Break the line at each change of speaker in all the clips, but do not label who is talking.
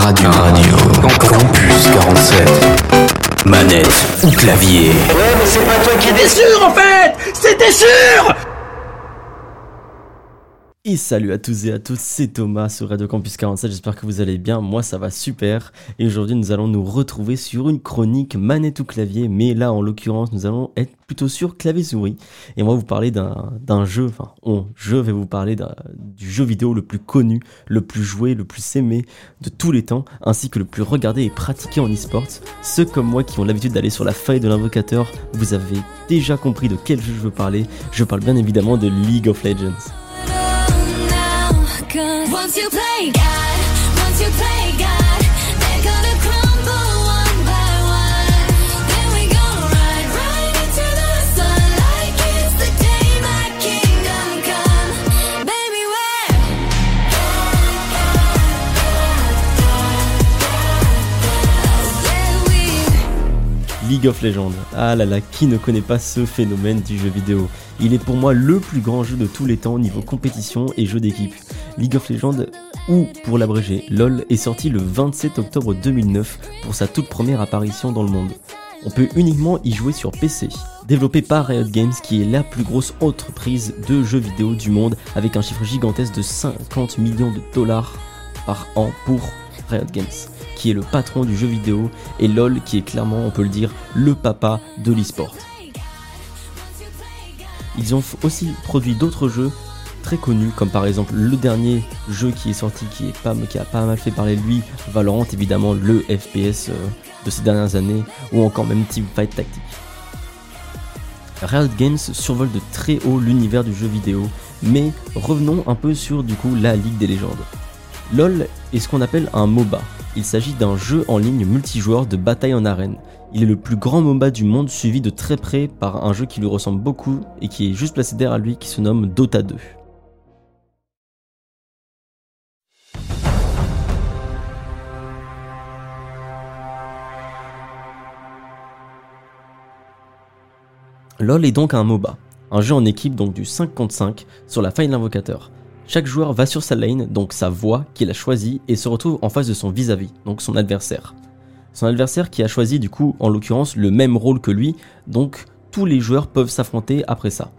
Radio. Radio. Campus 47. Manette ou clavier.
Ouais, mais c'est pas toi qui étais sûr en fait C'était sûr
Salut à tous et à toutes, c'est Thomas sur Radio Campus 47, j'espère que vous allez bien, moi ça va super. Et aujourd'hui nous allons nous retrouver sur une chronique manette ou clavier, mais là en l'occurrence nous allons être plutôt sur clavier souris. Et moi vous parler d'un jeu, enfin je vais vous parler du jeu vidéo le plus connu, le plus joué, le plus aimé de tous les temps, ainsi que le plus regardé et pratiqué en e-sport. Ceux comme moi qui ont l'habitude d'aller sur la faille de l'invocateur, vous avez déjà compris de quel jeu je veux parler. Je parle bien évidemment de League of Legends. Once you play God, once you play God, League of Legends. Ah là là, qui ne connaît pas ce phénomène du jeu vidéo? Il est pour moi le plus grand jeu de tous les temps au niveau compétition et jeu d'équipe. League of Legends, ou pour l'abréger, LOL, est sorti le 27 octobre 2009 pour sa toute première apparition dans le monde. On peut uniquement y jouer sur PC, développé par Riot Games qui est la plus grosse entreprise de jeux vidéo du monde avec un chiffre gigantesque de 50 millions de dollars par an pour Riot Games qui est le patron du jeu vidéo, et LOL qui est clairement, on peut le dire, le papa de l'e-sport. Ils ont aussi produit d'autres jeux très connus, comme par exemple le dernier jeu qui est sorti, qui, a pas mal fait parler de lui, Valorant, évidemment le FPS euh, de ces dernières années, ou encore même Teamfight Tactique. Riot Games survole de très haut l'univers du jeu vidéo, mais revenons un peu sur du coup la Ligue des légendes. LOL est ce qu'on appelle un MOBA, il s'agit d'un jeu en ligne multijoueur de bataille en arène. Il est le plus grand MOBA du monde suivi de très près par un jeu qui lui ressemble beaucoup et qui est juste placé derrière lui qui se nomme Dota 2. LoL est donc un MOBA, un jeu en équipe donc du 5 contre 5 sur la faille de. Chaque joueur va sur sa lane, donc sa voie qu'il a choisie, et se retrouve en face de son vis-à-vis, donc son adversaire. Son adversaire qui a choisi du coup en l'occurrence le même rôle que lui, donc tous les joueurs peuvent s'affronter après ça.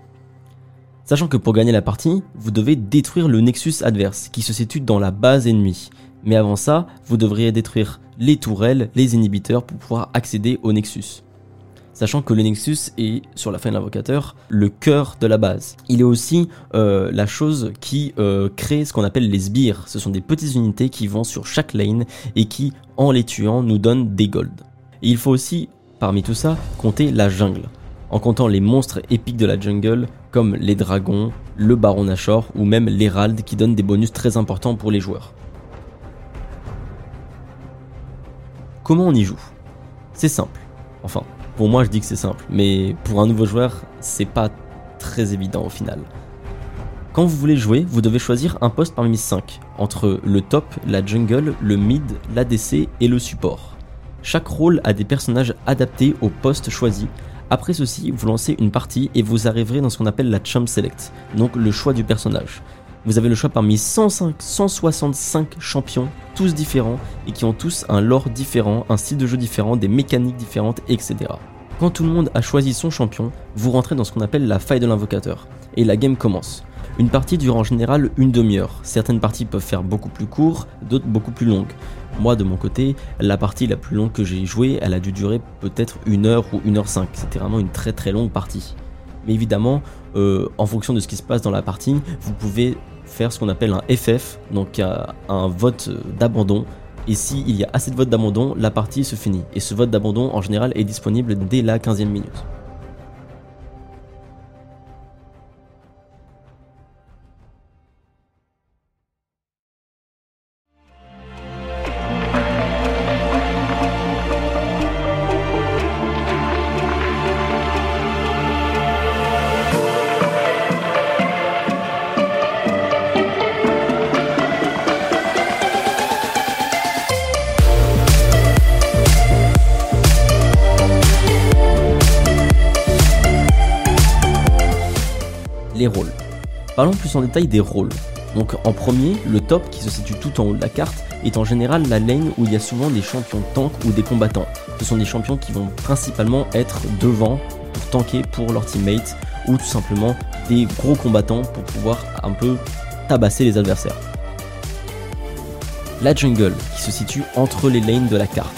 Sachant que pour gagner la partie, vous devez détruire le Nexus adverse qui se situe dans la base ennemie. Mais avant ça, vous devriez détruire les tourelles, les inhibiteurs pour pouvoir accéder au Nexus sachant que le Nexus est, sur la fin de l'invocateur, le cœur de la base. Il est aussi euh, la chose qui euh, crée ce qu'on appelle les sbires. Ce sont des petites unités qui vont sur chaque lane et qui, en les tuant, nous donnent des golds. Et il faut aussi, parmi tout ça, compter la jungle. En comptant les monstres épiques de la jungle, comme les dragons, le baron Nashor ou même l'hérald qui donnent des bonus très importants pour les joueurs. Comment on y joue? C'est simple. Enfin, pour moi, je dis que c'est simple, mais pour un nouveau joueur, c'est pas très évident au final. Quand vous voulez jouer, vous devez choisir un poste parmi 5, entre le top, la jungle, le mid, l'ADC et le support. Chaque rôle a des personnages adaptés au poste choisi. Après ceci, vous lancez une partie et vous arriverez dans ce qu'on appelle la Champ Select, donc le choix du personnage. Vous avez le choix parmi 105, 165 champions, tous différents, et qui ont tous un lore différent, un style de jeu différent, des mécaniques différentes, etc. Quand tout le monde a choisi son champion, vous rentrez dans ce qu'on appelle la faille de l'invocateur, et la game commence. Une partie dure en général une demi-heure. Certaines parties peuvent faire beaucoup plus court, d'autres beaucoup plus longues. Moi, de mon côté, la partie la plus longue que j'ai jouée, elle a dû durer peut-être une heure ou une heure cinq. C'était vraiment une très très longue partie. Mais évidemment, euh, en fonction de ce qui se passe dans la partie, vous pouvez faire ce qu'on appelle un FF, donc un vote d'abandon. Et s'il y a assez de votes d'abandon, la partie se finit. Et ce vote d'abandon, en général, est disponible dès la 15e minute. Parlons plus en détail des rôles. Donc en premier, le top qui se situe tout en haut de la carte est en général la lane où il y a souvent des champions tank ou des combattants. Ce sont des champions qui vont principalement être devant pour tanker pour leurs teammates ou tout simplement des gros combattants pour pouvoir un peu tabasser les adversaires. La jungle qui se situe entre les lanes de la carte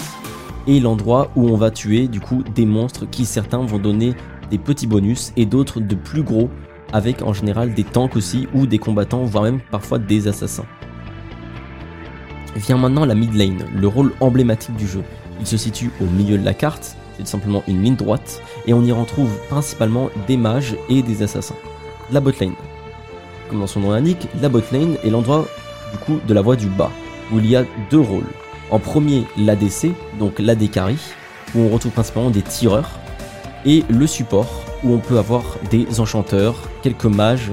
et l'endroit où on va tuer du coup des monstres qui certains vont donner des petits bonus et d'autres de plus gros avec en général des tanks aussi ou des combattants voire même parfois des assassins. Vient maintenant la mid lane, le rôle emblématique du jeu. Il se situe au milieu de la carte, c'est simplement une ligne droite et on y retrouve principalement des mages et des assassins. La bot lane. Comme dans son nom l'indique, la bot lane est l'endroit du coup de la voie du bas où il y a deux rôles. En premier, l'ADC, donc l'AD carry, où on retrouve principalement des tireurs, et le support, où on peut avoir des enchanteurs, quelques mages,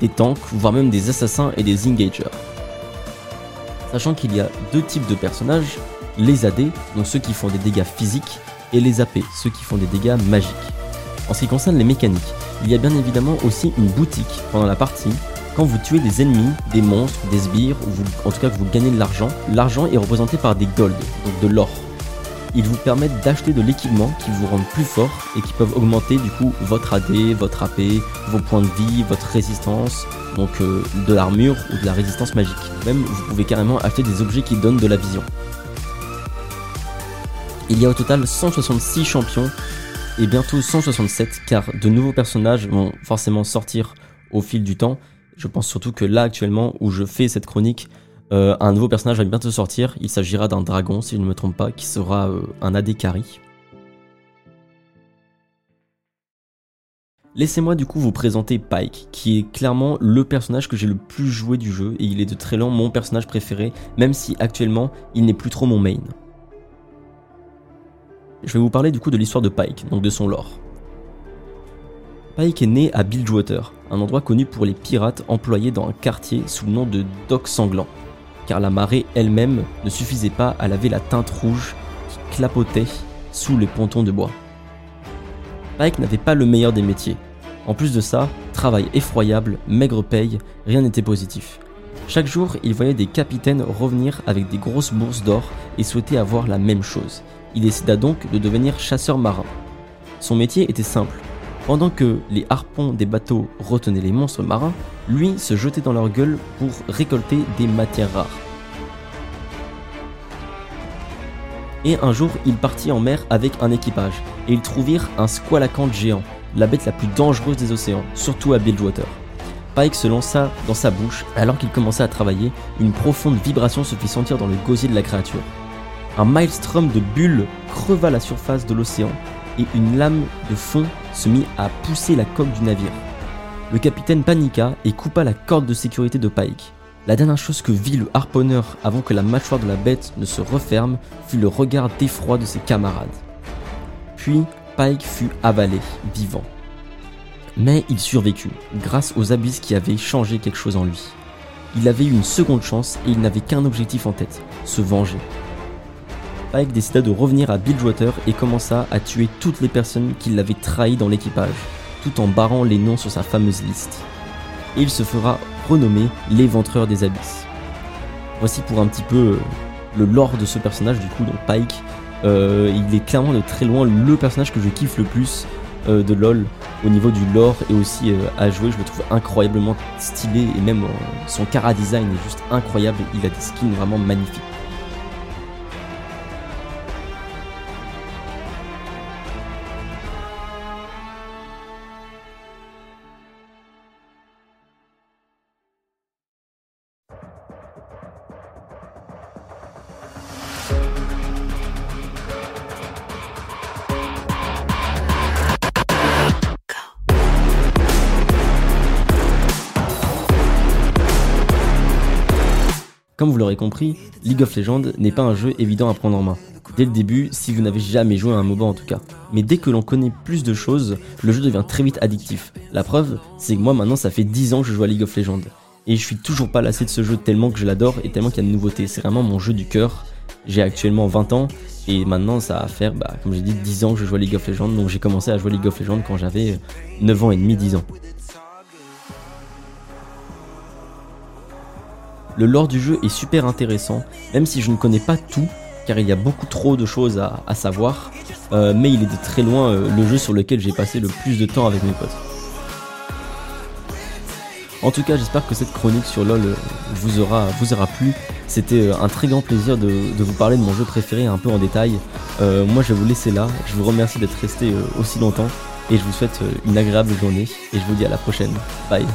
des tanks, voire même des assassins et des engagers. Sachant qu'il y a deux types de personnages, les AD, donc ceux qui font des dégâts physiques, et les AP, ceux qui font des dégâts magiques. En ce qui concerne les mécaniques, il y a bien évidemment aussi une boutique pendant la partie quand vous tuez des ennemis, des monstres, des sbires, ou en tout cas que vous gagnez de l'argent, l'argent est représenté par des gold, donc de l'or. Ils vous permettent d'acheter de l'équipement qui vous rendent plus fort et qui peuvent augmenter du coup votre AD, votre AP, vos points de vie, votre résistance, donc euh, de l'armure ou de la résistance magique. Même vous pouvez carrément acheter des objets qui donnent de la vision. Il y a au total 166 champions et bientôt 167 car de nouveaux personnages vont forcément sortir au fil du temps je pense surtout que là actuellement où je fais cette chronique, euh, un nouveau personnage va bientôt sortir. Il s'agira d'un dragon, si je ne me trompe pas, qui sera euh, un AD carry. Laissez-moi du coup vous présenter Pike, qui est clairement le personnage que j'ai le plus joué du jeu et il est de très loin mon personnage préféré, même si actuellement il n'est plus trop mon main. Je vais vous parler du coup de l'histoire de Pike, donc de son lore. Pike est né à Bilgewater, un endroit connu pour les pirates employés dans un quartier sous le nom de Dock Sanglant, car la marée elle-même ne suffisait pas à laver la teinte rouge qui clapotait sous les pontons de bois. Pike n'avait pas le meilleur des métiers. En plus de ça, travail effroyable, maigre paye, rien n'était positif. Chaque jour, il voyait des capitaines revenir avec des grosses bourses d'or et souhaitait avoir la même chose. Il décida donc de devenir chasseur marin. Son métier était simple, pendant que les harpons des bateaux retenaient les monstres marins, lui se jetait dans leur gueule pour récolter des matières rares. Et un jour, il partit en mer avec un équipage, et ils trouvèrent un squalacante géant, la bête la plus dangereuse des océans, surtout à Bilgewater. Pike se lança dans sa bouche, alors qu'il commençait à travailler, une profonde vibration se fit sentir dans le gosier de la créature. Un maelstrom de bulles creva la surface de l'océan, et une lame de fond se mit à pousser la coque du navire. Le capitaine paniqua et coupa la corde de sécurité de Pike. La dernière chose que vit le harponneur avant que la mâchoire de la bête ne se referme fut le regard d'effroi de ses camarades. Puis Pike fut avalé, vivant. Mais il survécut, grâce aux abysses qui avaient changé quelque chose en lui. Il avait eu une seconde chance et il n'avait qu'un objectif en tête, se venger. Pike décida de revenir à Bilgewater et commença à tuer toutes les personnes qui l'avaient trahi dans l'équipage, tout en barrant les noms sur sa fameuse liste. Et il se fera renommer l'éventreur des abysses. Voici pour un petit peu euh, le lore de ce personnage du coup, donc Pike. Euh, il est clairement de très loin le personnage que je kiffe le plus euh, de LoL au niveau du lore et aussi à jouer. Je le trouve incroyablement stylé et même son cara design est juste incroyable. Il a des skins vraiment magnifiques. Comme vous l'aurez compris, League of Legends n'est pas un jeu évident à prendre en main. Dès le début, si vous n'avez jamais joué à un MOBA en tout cas. Mais dès que l'on connaît plus de choses, le jeu devient très vite addictif. La preuve, c'est que moi maintenant ça fait 10 ans que je joue à League of Legends. Et je suis toujours pas lassé de ce jeu tellement que je l'adore et tellement qu'il y a de nouveautés. C'est vraiment mon jeu du cœur. J'ai actuellement 20 ans et maintenant ça va faire, bah, comme j'ai dit, 10 ans que je joue à League of Legends. Donc j'ai commencé à jouer à League of Legends quand j'avais 9 ans et demi, 10 ans. Le lore du jeu est super intéressant, même si je ne connais pas tout, car il y a beaucoup trop de choses à, savoir, euh, mais il est de très loin euh, le jeu sur lequel j'ai passé le plus de temps avec mes potes. En tout cas, j'espère que cette chronique sur LoL euh, vous aura, vous aura plu. C'était un très grand plaisir de, vous parler de mon jeu préféré un peu en détail. moi, je vais vous laisser là. Je vous remercie d'être resté aussi longtemps et je vous souhaite une agréable journée et je vous dis à la prochaine. Bye.